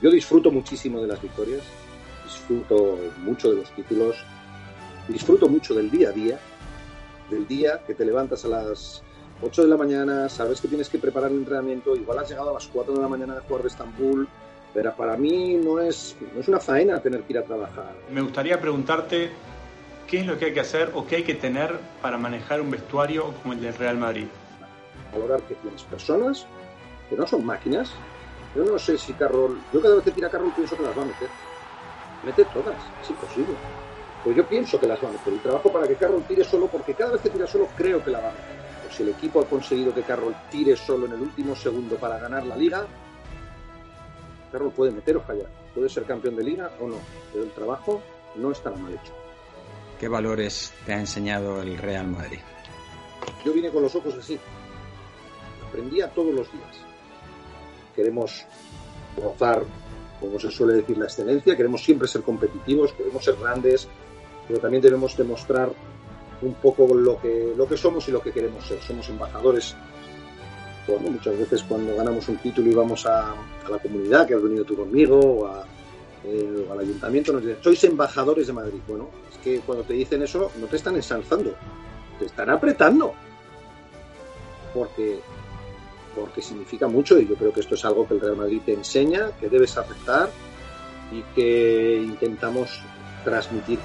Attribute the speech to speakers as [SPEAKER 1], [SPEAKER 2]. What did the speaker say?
[SPEAKER 1] Yo disfruto muchísimo de las victorias, disfruto mucho de los títulos, disfruto mucho del día a día, del día que te levantas a las 8 de la mañana, sabes que tienes que preparar el entrenamiento, igual has llegado a las 4 de la mañana de jugar de Estambul, pero para mí no es, no es una faena tener que ir a trabajar.
[SPEAKER 2] Me gustaría preguntarte qué es lo que hay que hacer o qué hay que tener para manejar un vestuario como el del Real Madrid.
[SPEAKER 1] Valorar que tienes personas que no son máquinas, yo no sé si Carroll. Yo cada vez que tira Carroll pienso que las va a meter. Mete todas, es imposible. Pues yo pienso que las va a meter y trabajo para que Carroll tire solo porque cada vez que tira solo creo que la va a meter. Pues si el equipo ha conseguido que Carroll tire solo en el último segundo para ganar la liga, Carroll puede meter o fallar. Puede ser campeón de liga o no, pero el trabajo no estará mal hecho.
[SPEAKER 3] ¿Qué valores te ha enseñado el Real Madrid?
[SPEAKER 1] Yo vine con los ojos así. Aprendía todos los días queremos gozar, como se suele decir, la excelencia, queremos siempre ser competitivos, queremos ser grandes, pero también debemos demostrar un poco lo que, lo que somos y lo que queremos ser. Somos embajadores. Bueno, muchas veces cuando ganamos un título y vamos a, la comunidad, que has venido tú conmigo, o, eh, al ayuntamiento, nos dicen, sois embajadores de Madrid. Bueno, es que cuando te dicen eso no te están ensalzando, te están apretando. Porque porque significa mucho y yo creo que esto es algo que el Real Madrid te enseña, que debes aceptar y que intentamos transmitir.